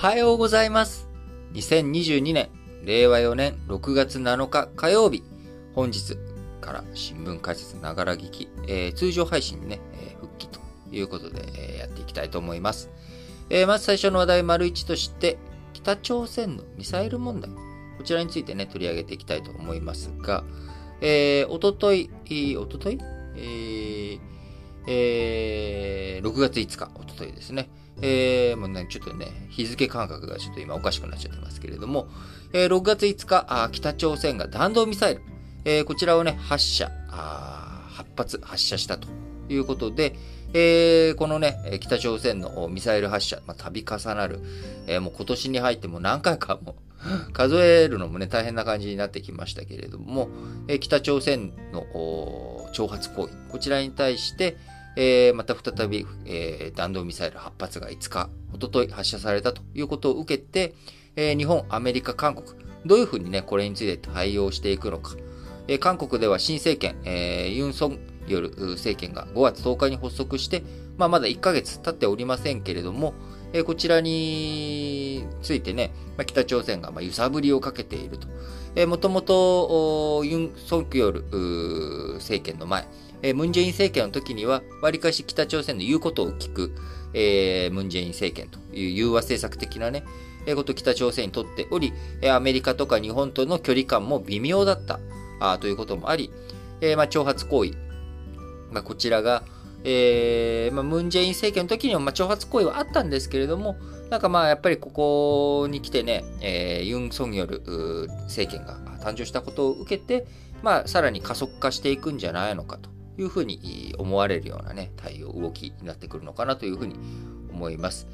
はようございます。2022年、令和4年6月7日火曜日、本日から新聞解説ながら聞き、えー、通常配信にね、えー、復帰ということで、えー、やっていきたいと思います。えまず最初の話題丸一として、北朝鮮のミサイル問題、こちらについてね、取り上げていきたいと思いますが、えー、おととい、おととい？えー、えー、6月5日、おとといですね。えー、もうね、ちょっとね、日付感覚がちょっと今おかしくなっちゃってますけれども、えー、6月5日、あ北朝鮮が弾道ミサイル、えー、こちらをね、発射、あ8発発射したということで、えー、このね、北朝鮮のミサイル発射、まあ、度重なる、えー、もう今年に入っても何回かも 数えるのもね、大変な感じになってきましたけれども、えー、北朝鮮の挑発行為、こちらに対して、えー、また再び、えー、弾道ミサイル8発が5日、おととい発射されたということを受けて、えー、日本、アメリカ、韓国、どういうふうにね、これについて対応していくのか。えー、韓国では新政権、えー、ユン・ソンヨル政権が5月10日に発足して、まあ、まだ1ヶ月経っておりませんけれども、え、こちらについてね、まあ、北朝鮮がまあ揺さぶりをかけていると。え、もともと、ユン・ソンクヨル政権の前、え、ムンジェイン政権の時には、わりかし北朝鮮の言うことを聞く、えー、ムンジェイン政権という融和政策的なね、え、こと北朝鮮にとっており、アメリカとか日本との距離感も微妙だったあということもあり、えまあ、挑発行為、まあ、こちらが、えーまあ、ムンジェイン政権の時には、まあ、挑発行為はあったんですけれども、なんかまあやっぱりここに来てね、えー、ユン・ソンによる政権が誕生したことを受けて、まあさらに加速化していくんじゃないのかというふうに思われるようなね、対応、動きになってくるのかなというふうに思います。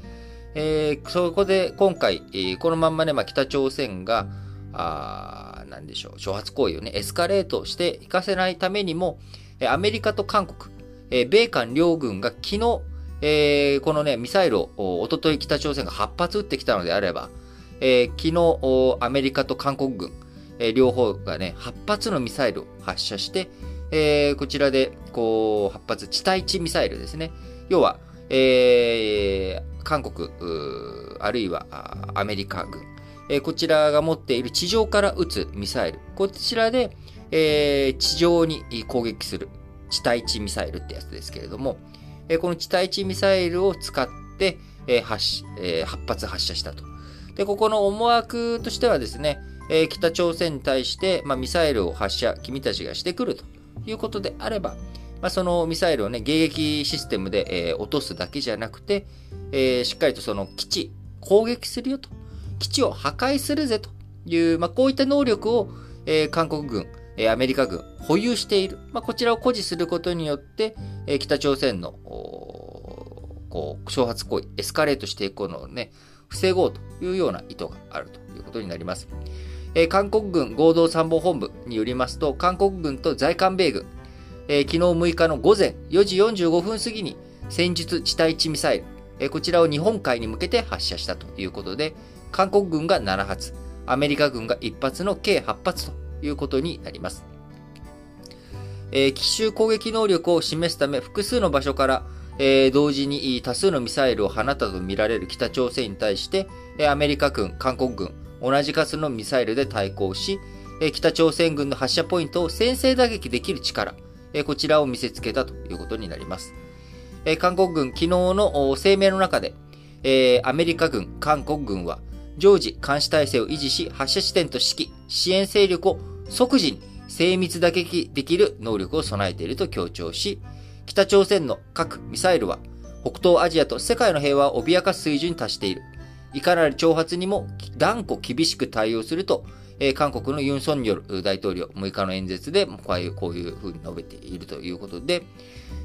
えー、そこで今回、このまんまね、まあ、北朝鮮が、あなんでしょう、挑発行為をね、エスカレートしていかせないためにも、アメリカと韓国、えー、米韓両軍が昨日、えー、このね、ミサイルをおととい北朝鮮が8発撃ってきたのであれば、えー、昨日アメリカと韓国軍、えー、両方がね、8発のミサイルを発射して、えー、こちらで、こう、発発、地対地ミサイルですね。要は、えー、韓国、あるいはアメリカ軍、えー、こちらが持っている地上から撃つミサイル。こちらで、えー、地上に攻撃する地対地ミサイルってやつですけれども、え、この地対地ミサイルを使って、えー発えー、8発発射したと。で、ここの思惑としてはですね、え、北朝鮮に対して、ま、ミサイルを発射、君たちがしてくるということであれば、ま、そのミサイルをね、迎撃システムで、え、落とすだけじゃなくて、え、しっかりとその基地、攻撃するよと、基地を破壊するぜという、ま、こういった能力を、え、韓国軍、アメリカ軍、保有している。まあ、こちらを誇示することによって、え、北朝鮮の、こう、挑発行為、エスカレートしていくのをね、防ごうというような意図があるということになります。え、韓国軍合同参謀本部によりますと、韓国軍と在韓米軍、えー、昨日6日の午前4時45分過ぎに戦術地対地ミサイル、え、こちらを日本海に向けて発射したということで、韓国軍が7発、アメリカ軍が1発の計8発ということになります。えー、奇襲攻撃能力を示すため複数の場所から、えー、同時に多数のミサイルを放ったとみられる北朝鮮に対して、アメリカ軍、韓国軍、同じ数のミサイルで対抗しえ、北朝鮮軍の発射ポイントを先制打撃できる力え、こちらを見せつけたということになります。え韓国軍昨日の声明の中でえ、アメリカ軍、韓国軍は常時監視体制を維持し、発射地点と指揮、支援勢力を即時に精密打撃できる能力を備えていると強調し、北朝鮮の核・ミサイルは北東アジアと世界の平和を脅かす水準に達している。いかなる挑発にも断固厳しく対応すると、えー、韓国のユン・ソンニョル大統領、6日の演説でこういう、こういうふうに述べているということで、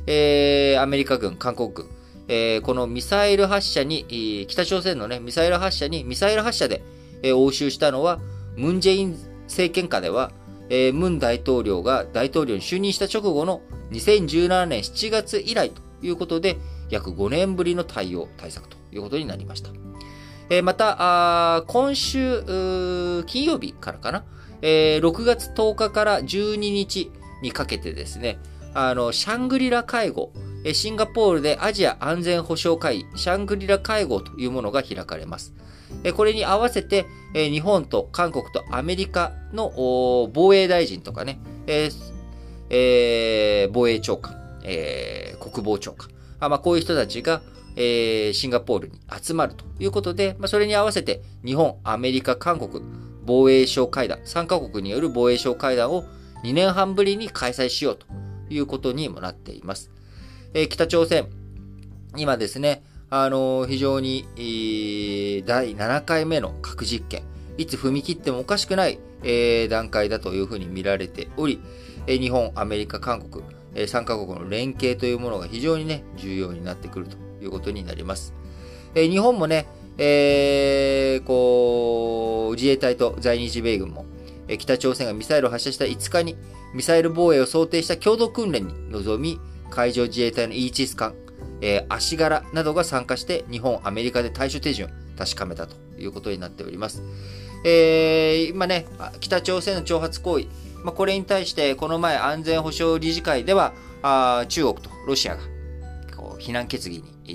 えー、アメリカ軍、韓国軍、えー、このミサイル発射に、北朝鮮のね、ミサイル発射に、ミサイル発射で、えー、応酬したのは、ムン・ジェイン政権下では、えー、ムン大統領が大統領に就任した直後の2017年7月以来ということで、約5年ぶりの対応、対策ということになりました。えまた、今週、金曜日からかな、えー、6月10日から12日にかけてですね、あの、シャングリラ会合、シンガポールでアジア安全保障会議、シャングリラ会合というものが開かれます。これに合わせて、日本と韓国とアメリカの防衛大臣とかね、えー、防衛長官、えー、国防長官、あまあ、こういう人たちが、えー、シンガポールに集まるということで、まあ、それに合わせて日本、アメリカ、韓国、防衛省会談、3カ国による防衛省会談を2年半ぶりに開催しようということにもなっています。えー、北朝鮮、今ですね、あのー、非常に、えー、第7回目の核実験、いつ踏み切ってもおかしくない、えー、段階だというふうに見られており、え日本、アメリカ、韓国、え3カ国の連携というものが非常にね、重要になってくるということになります。え日本もね、えー、こう、自衛隊と在日米軍も、え北朝鮮がミサイルを発射した5日に、ミサイル防衛を想定した共同訓練に臨み、海上自衛隊のイーチス艦、えー、足柄などが参加して、日本、アメリカで対処手順を確かめたということになっております。えー、今ね、北朝鮮の挑発行為、まあ、これに対して、この前、安全保障理事会では、あ中国とロシアがこう非難決議に、え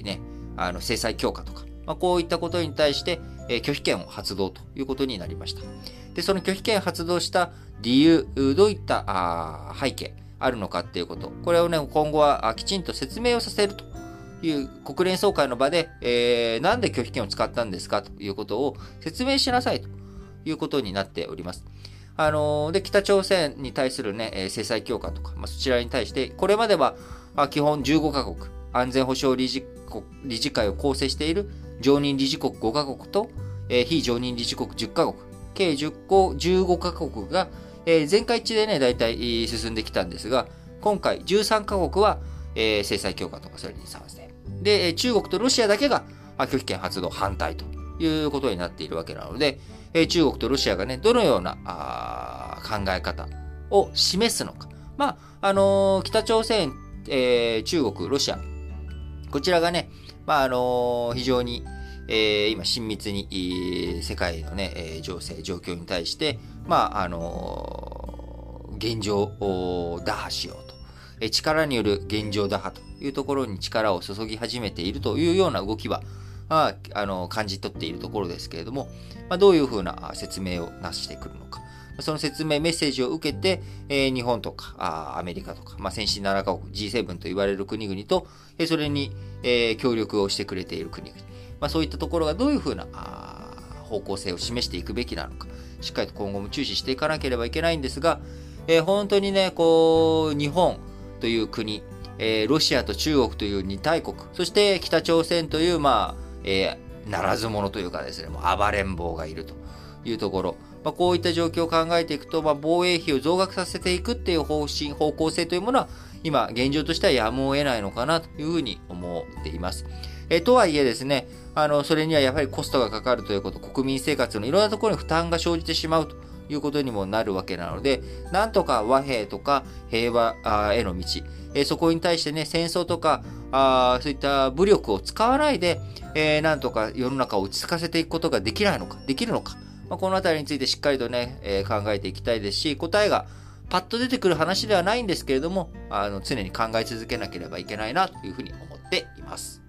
ー、ね、あの制裁強化とか、まあ、こういったことに対して、えー、拒否権を発動ということになりました。で、その拒否権発動した理由、どういったあ背景あるのかっていうこと、これをね、今後はきちんと説明をさせると。いう国連総会の場で、えー、なんで拒否権を使ったんですかということを説明しなさいと。いうことになっております。あので、北朝鮮に対するね、制裁強化とか、まあ、そちらに対して、これまでは、基本15カ国、安全保障理事理事会を構成している常任理事国5カ国と、えー、非常任理事国10カ国、計10個15カ国が、えー、全会一でね、大体進んできたんですが、今回13カ国は、えー、制裁強化とかそれに賛成。で、中国とロシアだけが拒否権発動反対ということになっているわけなので、え中国とロシアがね、どのようなあ考え方を示すのか。まあ、あのー、北朝鮮、えー、中国、ロシア、こちらがね、まあ、あの、非常に、えー、今、親密に、世界のね、え、情勢、状況に対して、まあ、あの、現状を打破しようと。力による現状打破というところに力を注ぎ始めているというような動きは、ああの感じ取っているところですけれども、まあ、どういうふうな説明をなしてくるのか。その説明、メッセージを受けて、えー、日本とかあアメリカとか、まあ、先進7カ国、G7 と言われる国々と、えー、それに、えー、協力をしてくれている国々、まあ、そういったところがどういうふうなあ方向性を示していくべきなのか、しっかりと今後も注視していかなければいけないんですが、えー、本当にね、こう、日本という国、えー、ロシアと中国という二大国、そして北朝鮮という、まあ、えー、ならず者というかですね、もう暴れん坊がいるというところ、まあ、こういった状況を考えていくと、まあ、防衛費を増額させていくっていう方針、方向性というものは、今、現状としてはやむを得ないのかなというふうに思っています。えとはいえですね、あの、それにはやはりコストがかかるということ、国民生活のいろんなところに負担が生じてしまうということにもなるわけなので、なんとか和平とか平和への道、えそこに対してね、戦争とか、あそういった武力を使わないで、えー、なんとか世の中を落ち着かせていくことができないのか、できるのか、まあ、このあたりについてしっかりとね、えー、考えていきたいですし、答えがパッと出てくる話ではないんですけれども、あの常に考え続けなければいけないなというふうに思っています。